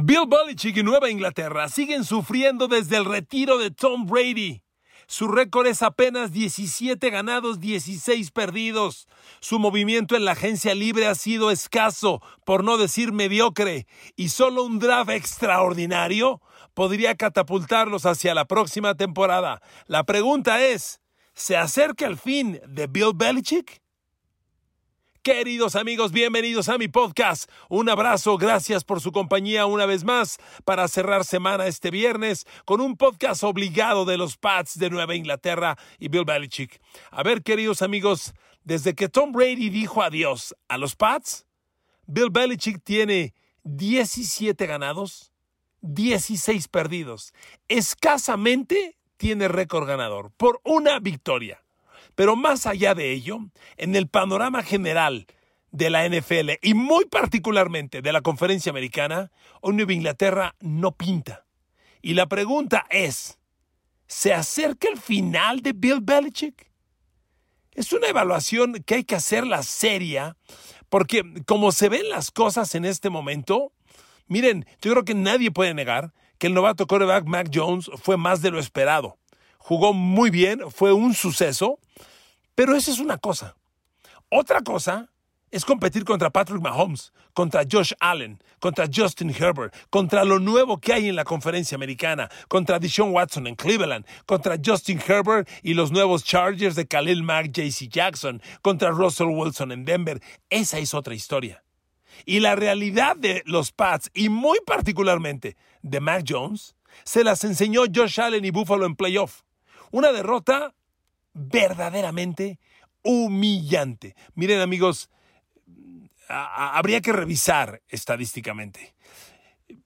Bill Belichick y Nueva Inglaterra siguen sufriendo desde el retiro de Tom Brady. Su récord es apenas 17 ganados, 16 perdidos. Su movimiento en la agencia libre ha sido escaso, por no decir mediocre, y solo un draft extraordinario podría catapultarlos hacia la próxima temporada. La pregunta es, ¿se acerca el fin de Bill Belichick? Queridos amigos, bienvenidos a mi podcast. Un abrazo, gracias por su compañía una vez más para cerrar semana este viernes con un podcast obligado de los Pats de Nueva Inglaterra y Bill Belichick. A ver, queridos amigos, desde que Tom Brady dijo adiós a los Pats, Bill Belichick tiene 17 ganados, 16 perdidos. Escasamente tiene récord ganador por una victoria. Pero más allá de ello, en el panorama general de la NFL y muy particularmente de la conferencia americana, hoy Nueva Inglaterra no pinta. Y la pregunta es, ¿se acerca el final de Bill Belichick? Es una evaluación que hay que hacerla seria, porque como se ven las cosas en este momento, miren, yo creo que nadie puede negar que el novato quarterback Mac Jones fue más de lo esperado. Jugó muy bien, fue un suceso, pero esa es una cosa. Otra cosa es competir contra Patrick Mahomes, contra Josh Allen, contra Justin Herbert, contra lo nuevo que hay en la conferencia americana, contra Deshaun Watson en Cleveland, contra Justin Herbert y los nuevos Chargers de Khalil Mack, JC Jackson, contra Russell Wilson en Denver. Esa es otra historia. Y la realidad de los Pats, y muy particularmente de Mac Jones, se las enseñó Josh Allen y Buffalo en playoff. Una derrota verdaderamente humillante. Miren amigos, habría que revisar estadísticamente.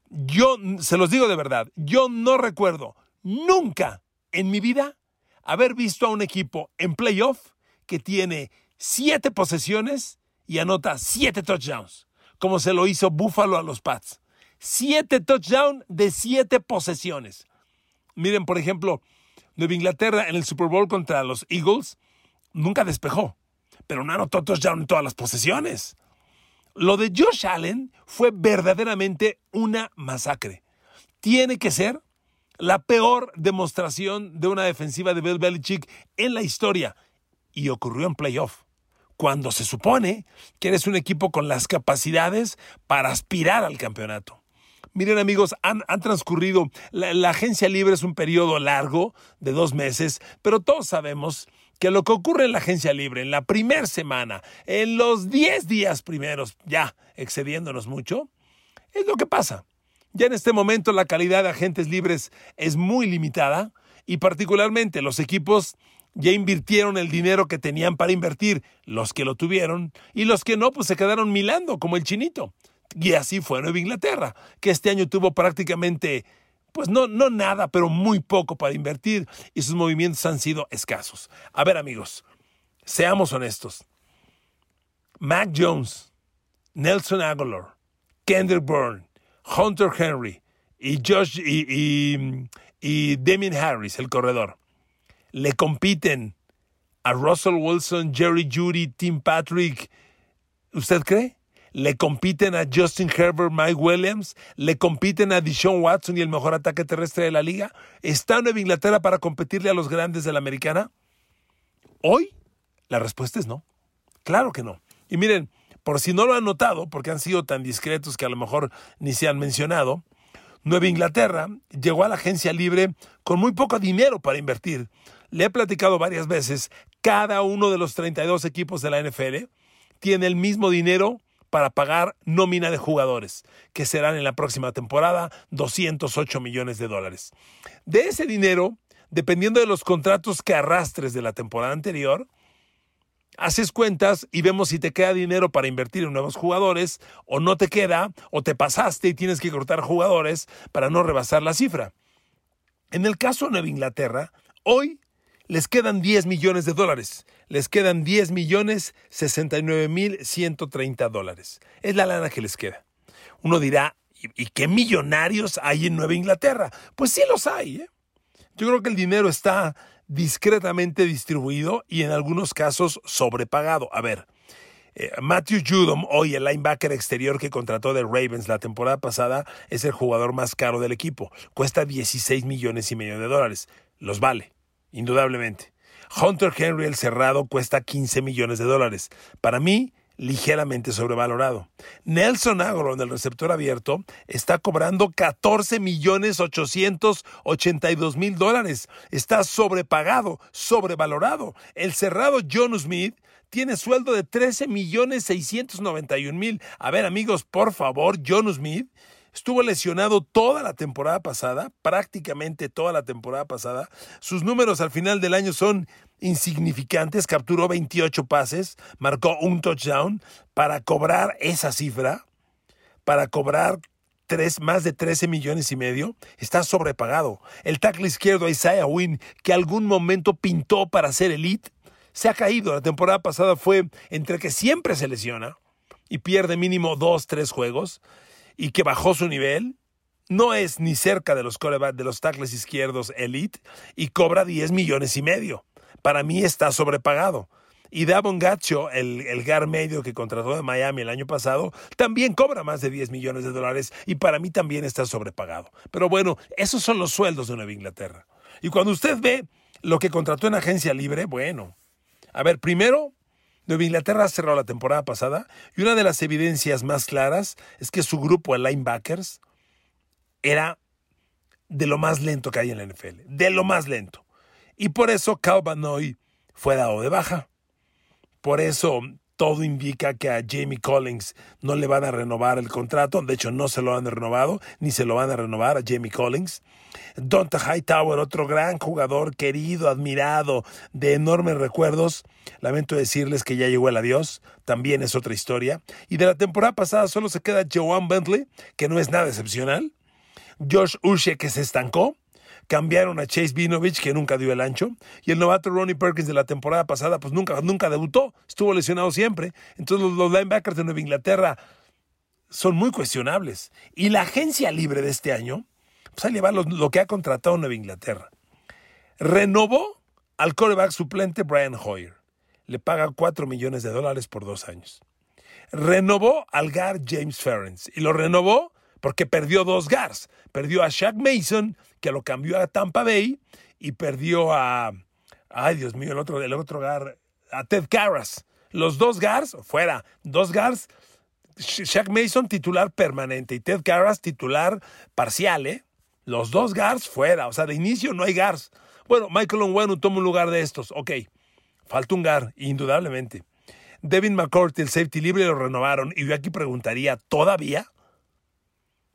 Yo, se los digo de verdad, yo no recuerdo nunca en mi vida haber visto a un equipo en playoff que tiene siete posesiones y anota siete touchdowns, como se lo hizo Buffalo a los Pats. Siete touchdowns de siete posesiones. Miren, por ejemplo, Nueva Inglaterra en el Super Bowl contra los Eagles nunca despejó, pero no anotó touchdown en todas las posesiones. Lo de Josh Allen fue verdaderamente una masacre. Tiene que ser la peor demostración de una defensiva de Bill Belichick en la historia. Y ocurrió en playoff, cuando se supone que eres un equipo con las capacidades para aspirar al campeonato. Miren amigos, han, transcurrido, la, agencia libre es un periodo largo de dos meses, pero todos sabemos que lo que ocurre en la agencia libre, en la primera semana, en los 10 días primeros, ya excediéndonos mucho, es lo que pasa. Ya en este momento la calidad de agentes libres es muy limitada y particularmente los equipos ya invirtieron el dinero que tenían para invertir, los que lo tuvieron, y los que no, pues se quedaron milando, como el chinito. Y así fue Nueva Inglaterra, que este año tuvo prácticamente, pues no, no nada, pero muy poco para invertir y sus movimientos han sido escasos. A ver amigos, seamos honestos. Mac Jones, Nelson Aguilar, Kendrick Byrne, Hunter Henry y Josh y, y, Harris, el corredor, le compiten a Russell Wilson, Jerry Judy, Tim Patrick. ¿Usted cree? Le compiten a Justin Herbert, Mike Williams, le compiten a Deshaun Watson y el mejor ataque terrestre de la liga. ¿Está Nueva Inglaterra para competirle a los grandes de la americana? Hoy, la respuesta es no. Claro que no. Y miren, por si no lo han notado, porque han sido tan discretos que a lo mejor ni se han mencionado, Nueva Inglaterra llegó a la agencia libre con muy poco dinero para invertir. Le he platicado varias veces, cada uno de los 32 equipos de la NFL tiene el mismo dinero para pagar nómina de jugadores, que serán en la próxima temporada 208 millones de dólares. De ese dinero, dependiendo de los contratos que arrastres de la temporada anterior, haces cuentas y vemos si te queda dinero para invertir en nuevos jugadores o no te queda o te pasaste y tienes que cortar jugadores para no rebasar la cifra. En el caso de Nueva Inglaterra, hoy les quedan 10 millones de dólares. Les quedan 10 millones 69 mil 130 dólares. Es la lana que les queda. Uno dirá, ¿y, qué millonarios hay en Nueva Inglaterra? Pues sí los hay. ¿eh? Yo creo que el dinero está discretamente distribuido y en algunos casos sobrepagado. A ver, Eh, Matthew Judom, hoy el linebacker exterior que contrató de Ravens la temporada pasada, es el jugador más caro del equipo. Cuesta 16 millones y medio de dólares. Los vale, indudablemente. Hunter Henry, el cerrado, cuesta 15 millones de dólares. Para mí, ligeramente sobrevalorado. Nelson Agron, el receptor abierto, está cobrando 14 millones 882 mil dólares. Está sobrepagado, sobrevalorado. El cerrado John Smith tiene sueldo de 13 millones 691 mil. A ver, amigos, por favor, John Smith Estuvo lesionado toda la temporada pasada, prácticamente toda la temporada pasada. Sus números al final del año son insignificantes. Capturó 28 pases, marcó un touchdown para cobrar esa cifra, para cobrar tres, más de 13 millones y medio, está sobrepagado. El tackle izquierdo Isaiah Wynn, que algún momento pintó para ser elite, se ha caído. La temporada pasada fue entre que siempre se lesiona y pierde mínimo dos, tres juegos y que bajó su nivel, no es ni cerca de los de los tackles izquierdos elite y cobra 10 millones y medio. Para mí está sobrepagado. Y Davon Gacho, el, el GAR medio que contrató de Miami el año pasado, también cobra más de 10 millones de dólares y para mí también está sobrepagado. Pero bueno, esos son los sueldos de Nueva Inglaterra. Y cuando usted ve lo que contrató en agencia libre, bueno, a ver, primero Nueva Inglaterra cerró la temporada pasada y una de las evidencias más claras es que su grupo de linebackers era de lo más lento que hay en la NFL, de lo más lento. Y por eso Cal fue dado de baja. Por eso todo indica que a Jamie Collins no le van a renovar el contrato. De hecho, no se lo han renovado, ni se lo van a renovar a Jamie Collins. Donta Hightower, otro gran jugador, querido, admirado, de enormes recuerdos. Lamento decirles que ya llegó el adiós, también es otra historia. Y de la temporada pasada solo se queda Joan Bentley, que no es nada excepcional. Josh Uche, que se estancó. Cambiaron a Chase Vinovich, que nunca dio el ancho. Y el novato Ronnie Perkins de la temporada pasada, pues nunca, nunca debutó. Estuvo lesionado siempre. Entonces los, linebackers de Nueva Inglaterra son muy cuestionables. Y la agencia libre de este año, pues ahí le lo, que ha contratado Nueva Inglaterra. Renovó al coreback suplente Brian Hoyer. Le paga 4 millones de dólares por dos años. Renovó al GAR James Ferens. Y lo renovó porque perdió dos GARs. Perdió a Shaq Mason que lo cambió a Tampa Bay y perdió a, ay Dios mío, el otro, el otro Gar, a Ted Carras. Los dos Gars, fuera, dos Gars, Shaq Mason titular permanente y Ted Carras titular parcial, ¿eh? Los dos Gars fuera, o sea, de inicio no hay Gars. Bueno, Michael Onwenu toma un lugar de estos, ok, falta un Gar, indudablemente. Devin McCourty, el safety libre, lo renovaron y yo aquí preguntaría, ¿todavía?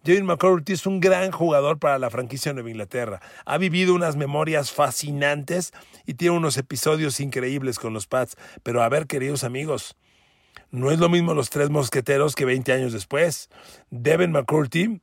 David McCourty es un gran jugador para la franquicia de Nueva Inglaterra. Ha vivido unas memorias fascinantes y tiene unos episodios increíbles con los Pats. Pero a ver, queridos amigos, no es lo mismo los tres mosqueteros que 20 años después. Devin McCourty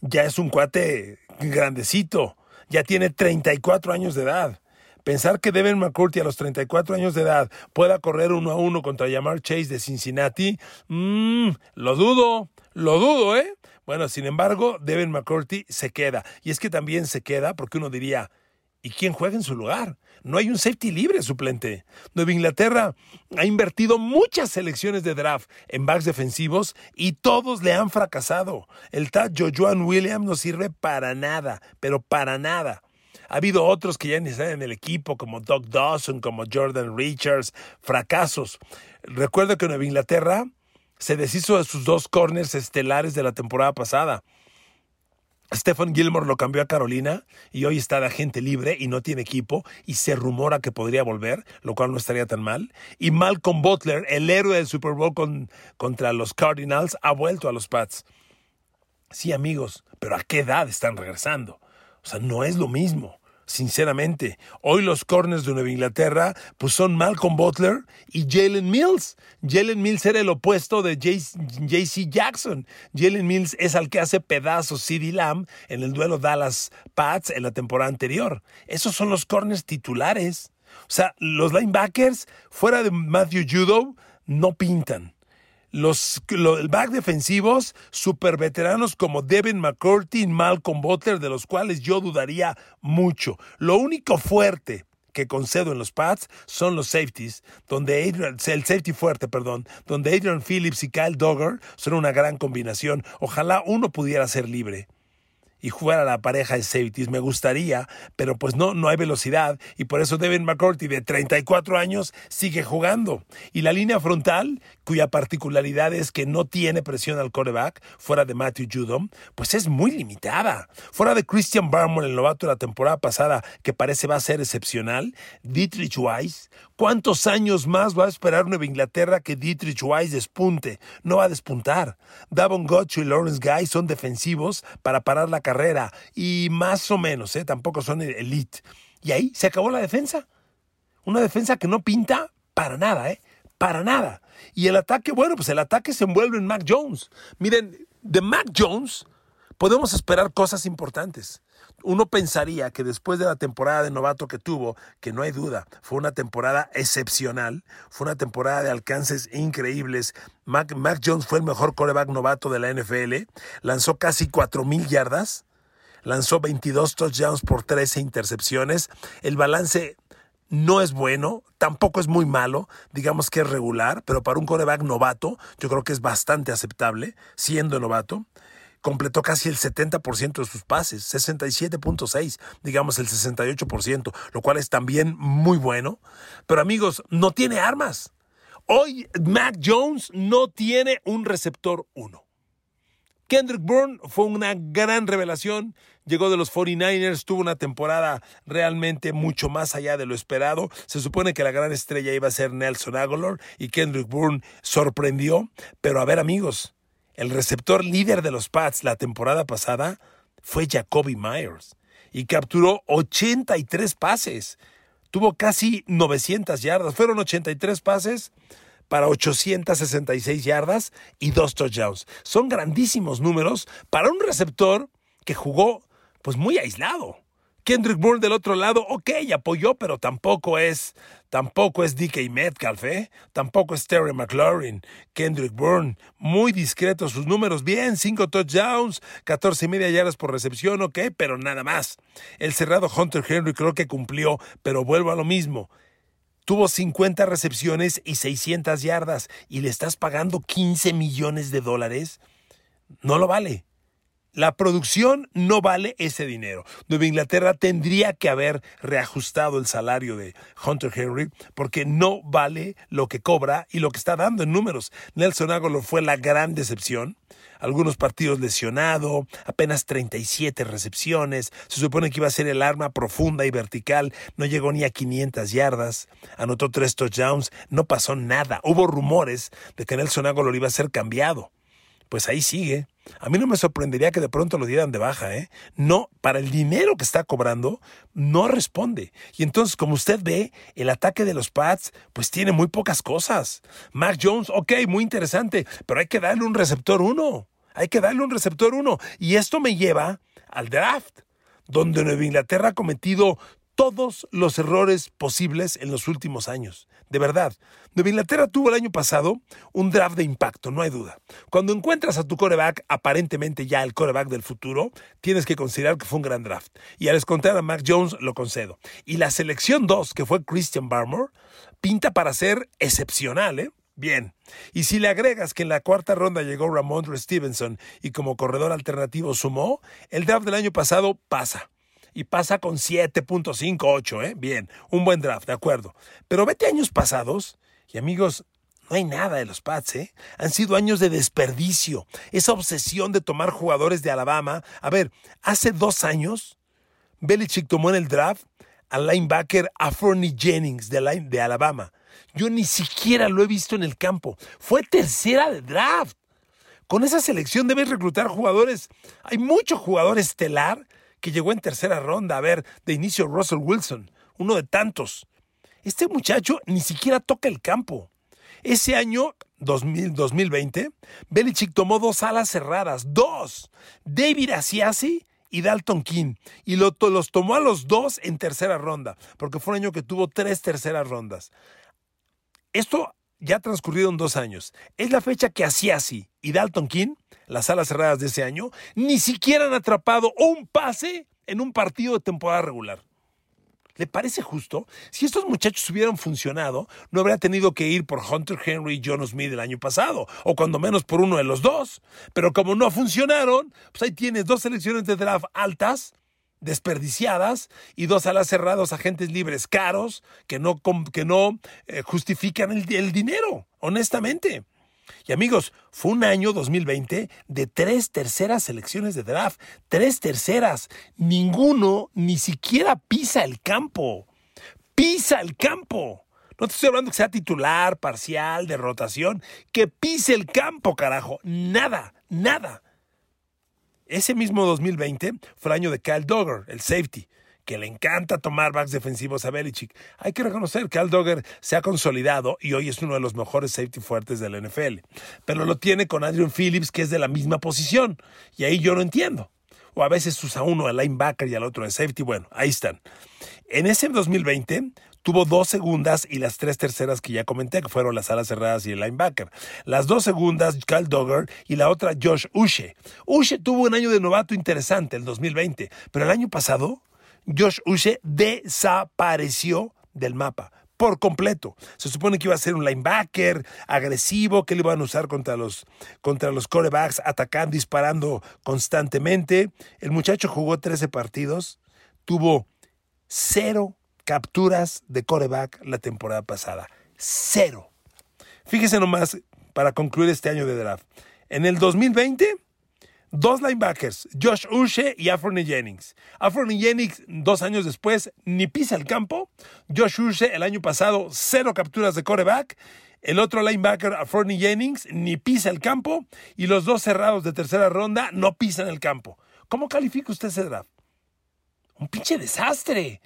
ya es un cuate grandecito, ya tiene 34 años de edad. Pensar que Devin McCourty a los 34 años de edad pueda correr uno a uno contra Jamar Chase de Cincinnati, mmm, lo dudo, lo dudo, ¿eh? Bueno, sin embargo, Devin McCourty se queda. Y es que también se queda porque uno diría, ¿y quién juega en su lugar? No hay un safety libre suplente. Nueva Inglaterra ha invertido muchas selecciones de draft en backs defensivos y todos le han fracasado. El tal Jojoan Williams no sirve para nada, pero para nada. Ha habido otros que ya ni están en el equipo, como Doug Dawson, como Jordan Richards, fracasos. Recuerdo que Nueva Inglaterra se deshizo de sus dos corners estelares de la temporada pasada. Stephen Gilmore lo cambió a Carolina y hoy está de agente libre y no tiene equipo y se rumora que podría volver, lo cual no estaría tan mal. Y Malcolm Butler, el héroe del Super Bowl contra los Cardinals, ha vuelto a los Pats. Sí, amigos, pero ¿a qué edad están regresando? O sea, no es lo mismo sinceramente. Hoy los corners de Nueva Inglaterra pues son Malcolm Butler y Jalen Mills. Jalen Mills era el opuesto de JC Jackson. Jalen Mills es al que hace pedazos CD Lamb en el duelo Dallas Pats en la temporada anterior. Esos son los corners titulares. O sea, los linebackers fuera de Matthew Judo no pintan los, el back defensivos super veteranos como Devin McCourty y Malcolm Butler, de los cuales yo dudaría mucho. Lo único fuerte que concedo en los pads son los safeties, donde Adrian, el safety fuerte, perdón, donde Adrian Phillips y Kyle Dogger son una gran combinación. Ojalá uno pudiera ser libre y jugar a la pareja de safeties. Me gustaría, pero pues no, no hay velocidad y por eso Devin McCourty de 34 años sigue jugando. Y la línea frontal, cuya particularidad es que no tiene presión al coreback, fuera de Matthew Judom, pues es muy limitada. Fuera de Christian Barmore, el novato de la temporada pasada, que parece va a ser excepcional, Dietrich Weiss, ¿cuántos años más va a esperar Nueva Inglaterra que Dietrich Weiss despunte? No va a despuntar. Davon Gotch y Lawrence Guy son defensivos para parar la carrera y más o menos, ¿eh? tampoco son elite. Y ahí se acabó la defensa. Una defensa que no pinta para nada, ¿eh? Para nada. Y el ataque, bueno, pues el ataque se envuelve en Mac Jones. Miren, de Mac Jones podemos esperar cosas importantes. Uno pensaría que después de la temporada de novato que tuvo, que no hay duda, fue una temporada excepcional, fue una temporada de alcances increíbles. Mac, Jones fue el mejor coreback novato de la NFL, lanzó casi 4.000 yardas, lanzó 22 touchdowns por 13 intercepciones. El balance no es bueno, tampoco es muy malo, digamos que es regular, pero para un coreback novato yo creo que es bastante aceptable, siendo novato completó casi el 70% de sus pases, 67.6, digamos el 68%, lo cual es también muy bueno. Pero amigos, no tiene armas. Hoy Mac Jones no tiene un receptor 1. Kendrick Bourne fue una gran revelación, llegó de los 49ers, tuvo una temporada realmente mucho más allá de lo esperado. Se supone que la gran estrella iba a ser Nelson Aguilar y Kendrick Bourne sorprendió, pero a ver amigos, el receptor líder de los Pats la temporada pasada fue Jacoby Myers y capturó 83 pases. Tuvo casi 900 yardas. Fueron 83 pases para 866 yardas y dos touchdowns. Son grandísimos números para un receptor que jugó pues muy aislado. Kendrick Bourne del otro lado, ok, apoyó, pero tampoco es, tampoco es DK Metcalf, ¿eh? Tampoco es Terry McLaurin. Kendrick Bourne, muy discreto sus números, bien, 5 touchdowns, 14 y media yardas por recepción, ok, pero nada más. El cerrado Hunter Henry creo que cumplió, pero vuelvo a lo mismo. Tuvo 50 recepciones y 600 yardas y le estás pagando 15 millones de dólares. No lo vale. La producción no vale ese dinero. Nueva Inglaterra tendría que haber reajustado el salario de Hunter Henry porque no vale lo que cobra y lo que está dando en números. Nelson Aguilar fue la gran decepción. Algunos partidos lesionado, apenas 37 recepciones. Se supone que iba a ser el arma profunda y vertical. No llegó ni a 500 yardas. Anotó tres touchdowns. No pasó nada. Hubo rumores de que Nelson Aguilar iba a ser cambiado pues ahí sigue. A mí no me sorprendería que de pronto lo dieran de baja, ¿eh? No, para el dinero que está cobrando, no responde. Y entonces, como usted ve, el ataque de los Pats, pues tiene muy pocas cosas. Mac Jones, ok, muy interesante, pero hay que darle un receptor uno. Hay que darle un receptor uno. Y esto me lleva al draft, donde Nueva Inglaterra ha cometido todos los errores posibles en los últimos años. De verdad, Nueva Inglaterra tuvo el año pasado un draft de impacto, no hay duda. Cuando encuentras a tu coreback, aparentemente ya el coreback del futuro, tienes que considerar que fue un gran draft. Y al descontar a Mac Jones, lo concedo. Y la selección 2, que fue Christian Barmore, pinta para ser excepcional, ¿eh? Bien. Y si le agregas que en la cuarta ronda llegó Ramondre Stevenson y como corredor alternativo sumó, el draft del año pasado pasa y pasa con 7.58, ¿eh? Bien, un buen draft, de acuerdo. Pero vete años pasados y amigos, no hay nada de los Pats, ¿eh? Han sido años de desperdicio. Esa obsesión de tomar jugadores de Alabama. A ver, hace dos años, Belichick tomó en el draft al linebacker Afroni Jennings de, de Alabama. Yo ni siquiera lo he visto en el campo. Fue tercera de draft. Con esa selección debes reclutar jugadores. Hay mucho jugador estelar que llegó en tercera ronda a ver de inicio Russell Wilson, uno de tantos. Este muchacho ni siquiera toca el campo. Ese año, 2020, Belichick tomó dos alas cerradas, dos, David Asiasi y Dalton King, y los tomó a los dos en tercera ronda, porque fue un año que tuvo tres terceras rondas. Esto ya transcurrieron dos años. Es la fecha que Asiasi y Dalton King las alas cerradas de ese año, ni siquiera han atrapado un pase en un partido de temporada regular. ¿Le parece justo? Si estos muchachos hubieran funcionado, no habría tenido que ir por Hunter Henry y John Smith el año pasado, o cuando menos por uno de los dos. Pero como no funcionaron, pues ahí tienes dos selecciones de draft altas, desperdiciadas, y dos alas cerrados, agentes libres caros, que no, que no eh, justifican el dinero, honestamente. Y amigos, fue un año 2020 de tres terceras selecciones de draft. Tres terceras. Ninguno ni siquiera pisa el campo. Pisa el campo. No te estoy hablando que sea titular, parcial, de rotación. Que pise el campo, carajo. Nada, nada. Ese mismo 2020 fue el año de Kyle Dogger, el safety que le encanta tomar backs defensivos a Belichick. Hay que reconocer que Al Dogger se ha consolidado y hoy es uno de los mejores safety fuertes de la NFL. Pero lo tiene con Adrian Phillips, que es de la misma posición. Y ahí yo no entiendo. O a veces usa uno de linebacker y al otro de safety. Bueno, ahí están. En ese 2020 tuvo dos segundas y las tres terceras que ya comenté, que fueron las alas cerradas y el linebacker. Las dos segundas, Kyle Dogger, y la otra, Josh Ushe. Ushe tuvo un año de novato interesante, el 2020, pero el año pasado Josh Uche desapareció del mapa por completo. Se supone que iba a ser un linebacker agresivo, que le iban a usar contra los, contra los corebacks, atacando, disparando constantemente. El muchacho jugó 13 partidos, tuvo cero capturas de coreback la temporada pasada. Cero. Fíjese nomás, para concluir este año de draft. En el 2020 Dos linebackers, Josh Uche y Afroni Jennings. Afroni Jennings, dos años después, ni pisa el campo. Josh Uche, el año pasado, cero capturas de coreback. El otro linebacker, Afroni Jennings, ni pisa el campo. Y los dos cerrados de tercera ronda no pisan el campo. ¿Cómo califica usted ese draft? Un pinche desastre.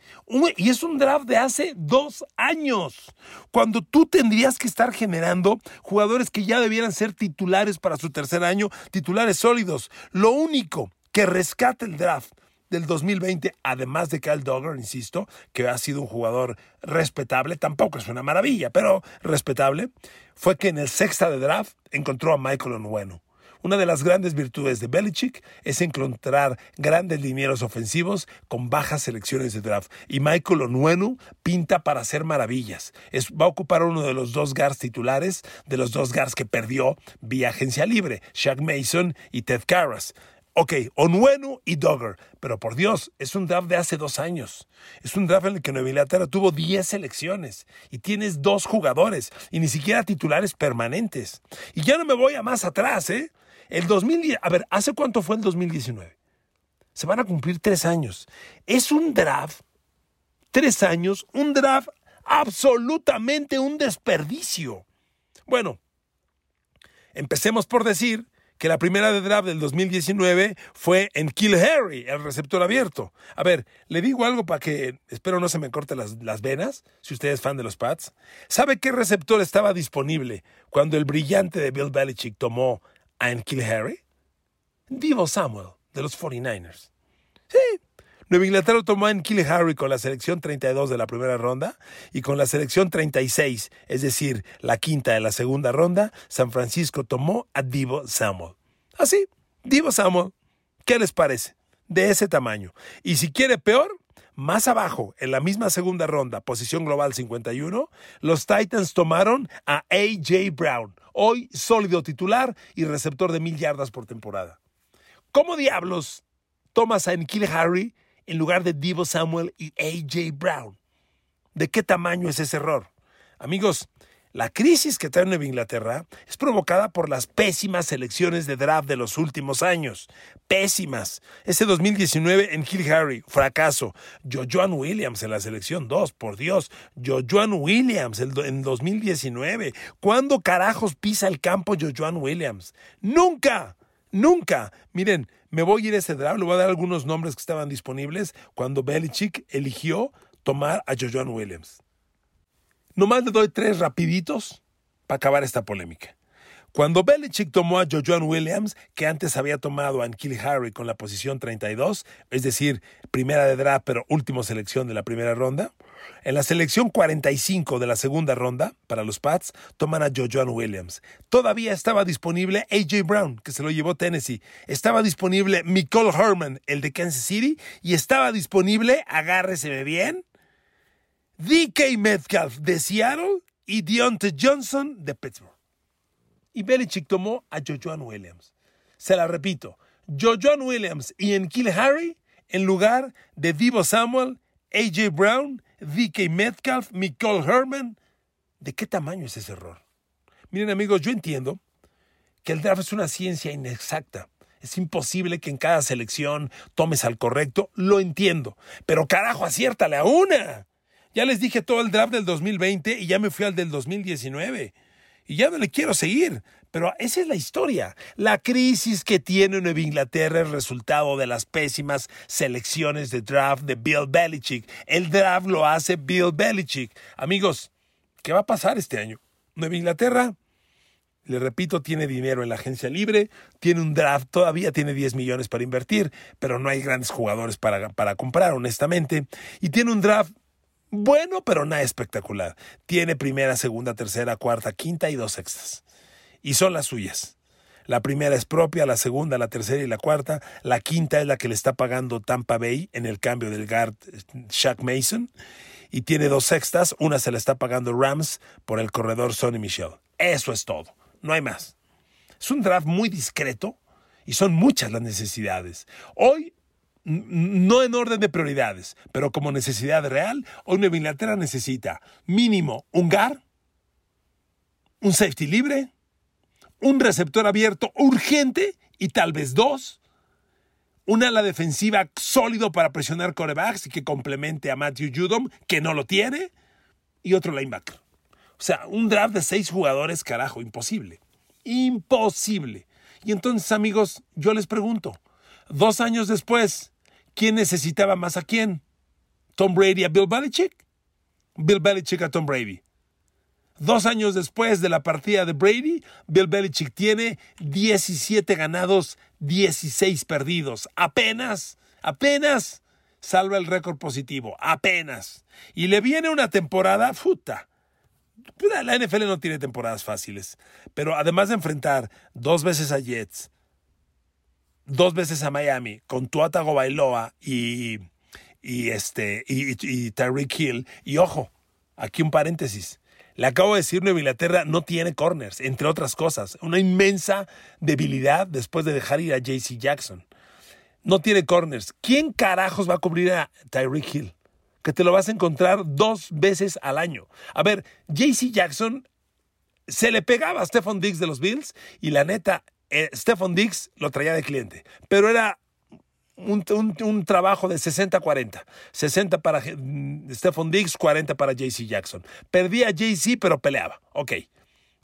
y es un draft de hace dos años, cuando tú tendrías que estar generando jugadores que ya debieran ser titulares para su tercer año, titulares sólidos. Lo único que rescata el draft del 2020, además de Kyle Dogger, insisto, que ha sido un jugador respetable, tampoco es una maravilla, pero respetable, fue que en el sexta de draft encontró a Michael Onwenu una de las grandes virtudes de Belichick es encontrar grandes linieros ofensivos con bajas selecciones de draft. Y Michael Onwenu pinta para hacer maravillas. Va a ocupar uno de los dos guards titulares, de los dos guards que perdió vía agencia libre, Shaq Mason y Ted Karras. Ok, Onwenu y Dogger, pero por Dios, es un draft de hace dos años. Es un draft en el que Nueva Inglaterra tuvo 10 selecciones y tienes dos jugadores y ni siquiera titulares permanentes. Y ya no me voy a más atrás, ¿eh? El 2010, a ver, ¿hace cuánto fue el 2019? Se van a cumplir tres años. Es un draft, tres años, un draft absolutamente un desperdicio. Bueno, empecemos por decir que la primera de draft del 2019 fue en Kill Harry, el receptor abierto. A ver, le digo algo para que espero no se me corten las, las, venas, si usted es fan de los Pats. ¿Sabe qué receptor estaba disponible cuando el brillante de Bill Belichick tomó en Kill Harry? Divo Samuel, de los 49ers. Sí, Nueva Inglaterra tomó a Kill Harry con la selección 32 de la primera ronda y con la selección 36, es decir, la quinta de la segunda ronda, San Francisco tomó a Divo Samuel. Así, Divo Samuel. ¿Qué les parece? De ese tamaño. Y si quiere peor, más abajo, en la misma segunda ronda, posición global 51, los Titans tomaron a A.J. Brown, hoy sólido titular y receptor de mil yardas por temporada. ¿Cómo diablos tomas a Enkil Harry en lugar de Divo Samuel y A.J. Brown? ¿De qué tamaño es ese error? Amigos, la crisis que trae Nueva Inglaterra es provocada por las pésimas selecciones de draft de los últimos años. Pésimas. Ese 2019 en Hill Harry, fracaso. Jojoan Williams en la selección 2, por Dios. Jojoan Williams en 2019. ¿Cuándo carajos pisa el campo Jojoan Williams? Nunca. Nunca. Miren, me voy a ir a ese draft, le voy a dar algunos nombres que estaban disponibles cuando Belichick eligió tomar a Jojoan Williams. Nomás le doy tres rapiditos para acabar esta polémica. Cuando Belichick tomó a Jojoan Williams, que antes había tomado a Ankil Harry con la posición 32, es decir, primera de draft pero última selección de la primera ronda, en la selección 45 de la segunda ronda, para los Pats, toman a Jojoan Williams. Todavía estaba disponible A.J. Brown, que se lo llevó Tennessee. Estaba disponible Nicole Herman, el de Kansas City. Y estaba disponible, agárreseme bien, DK Metcalf de Seattle y Deontay Johnson de Pittsburgh. Y Belichick tomó a Jojoan Williams. Se la repito, Jojoan Williams y Enkil Harry en lugar de Divo Samuel, AJ Brown, DK Metcalf, Nicole Herman. ¿De qué tamaño es ese error? Miren amigos, yo entiendo que el draft es una ciencia inexacta. Es imposible que en cada selección tomes al correcto, lo entiendo. Pero carajo, aciértale a una. Ya les dije todo el draft del 2020 y ya me fui al del 2019. Y ya no le quiero seguir. Pero esa es la historia. La crisis que tiene Nueva Inglaterra es resultado de las pésimas selecciones de draft de Bill Belichick. El draft lo hace Bill Belichick. Amigos, ¿qué va a pasar este año? Nueva Inglaterra, le repito, tiene dinero en la agencia libre, tiene un draft, todavía tiene 10 millones para invertir, pero no hay grandes jugadores para, para comprar, honestamente. Y tiene un draft bueno, pero nada espectacular. Tiene primera, segunda, tercera, cuarta, quinta y dos sextas y son las suyas. La primera es propia, la segunda, la tercera y la cuarta. La quinta es la que le está pagando Tampa Bay en el cambio del guard Shaq Mason. Y tiene dos sextas, una se la está pagando Rams por el corredor Sonny Michel. Eso es todo, no hay más. Es un draft muy discreto y son muchas las necesidades. Hoy, no en orden de prioridades, pero como necesidad real, hoy Nueva Inglaterra necesita mínimo un guard, un safety libre, un receptor abierto urgente y tal vez dos. Un ala defensiva sólido para presionar corebacks y que complemente a Matthew Judom, que no lo tiene. Y otro linebacker. O sea, un draft de seis jugadores, carajo, imposible. Imposible. Y entonces, amigos, yo les pregunto, dos años después, ¿quién necesitaba más a quién? ¿Tom Brady a Bill Belichick? Bill Belichick a Tom Brady. Dos años después de la partida de Brady, Bill Belichick tiene 17 ganados, 16 perdidos. Apenas, apenas salva el récord positivo. Apenas. Y le viene una temporada, puta. La NFL no tiene temporadas fáciles. Pero además de enfrentar dos veces a Jets, dos veces a Miami, con Tuata Bailoa y, y, este, y, y Tyreek Hill. Y ojo, aquí un paréntesis le acabo de decir, Nueva Inglaterra no tiene corners, entre otras cosas. Una inmensa debilidad después de dejar ir a JC Jackson. No tiene corners. ¿Quién carajos va a cubrir a Tyreek Hill? Que te lo vas a encontrar dos veces al año. A ver, JC Jackson se le pegaba a Stephon Diggs de los Bills y la neta, eh, Stephon Diggs lo traía de cliente. Pero era un, trabajo de 60-40. 60 para Stephon Diggs, 40 para JC Jackson. Perdía a JC, pero peleaba. Ok.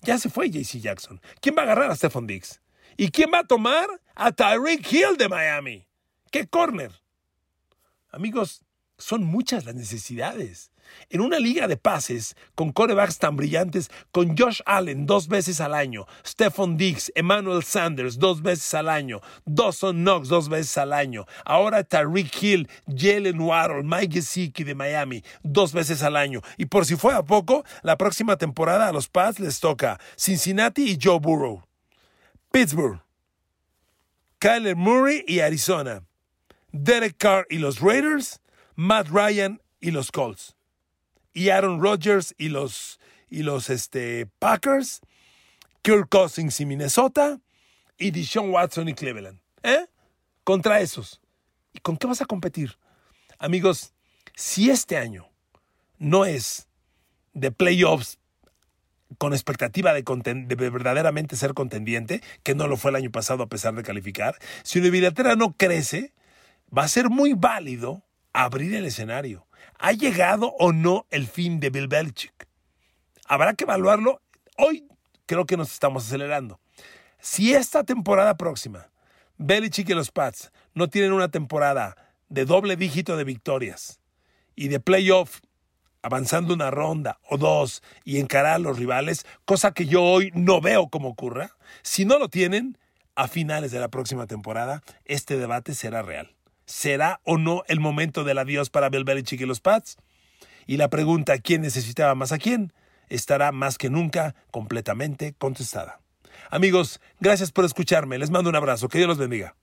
Ya se fue JC Jackson. ¿Quién va a agarrar a Stephon Diggs? ¿Y quién va a tomar a Tyreek Hill de Miami? ¿Qué corner? Amigos, son muchas las necesidades. En una liga de pases, con corebacks tan brillantes, con Josh Allen dos veces al año, Stephon Diggs, Emmanuel Sanders dos veces al año, Dawson Knox dos veces al año, ahora Tariq Hill, Jalen Waddle, Mike Gesicki de Miami dos veces al año. Y por si fuera poco, la próxima temporada a los Pats les toca Cincinnati y Joe Burrow, Pittsburgh, Kyler Murray y Arizona, Derek Carr y los Raiders, Matt Ryan y los Colts y Aaron Rodgers y los, y los este, Packers, Kirk Cousins y Minnesota, y Deshaun Watson y Cleveland. ¿Eh? Contra esos. ¿Y con qué vas a competir? Amigos, si este año no es de playoffs con expectativa de, de, verdaderamente ser contendiente, que no lo fue el año pasado a pesar de calificar, si Inglaterra no crece, va a ser muy válido abrir el escenario. ¿Ha llegado o no el fin de Bill Belichick? Habrá que evaluarlo. Hoy creo que nos estamos acelerando. Si esta temporada próxima Belichick y los Pats no tienen una temporada de doble dígito de victorias y de playoff avanzando una ronda o dos y encarar a los rivales, cosa que yo hoy no veo cómo ocurra, si no lo tienen, a finales de la próxima temporada, este debate será real. ¿Será o no el momento del adiós para Bill Belichick y los Pats? Y la pregunta ¿quién necesitaba más a quién? estará más que nunca completamente contestada. Amigos, gracias por escucharme. Les mando un abrazo. Que Dios los bendiga.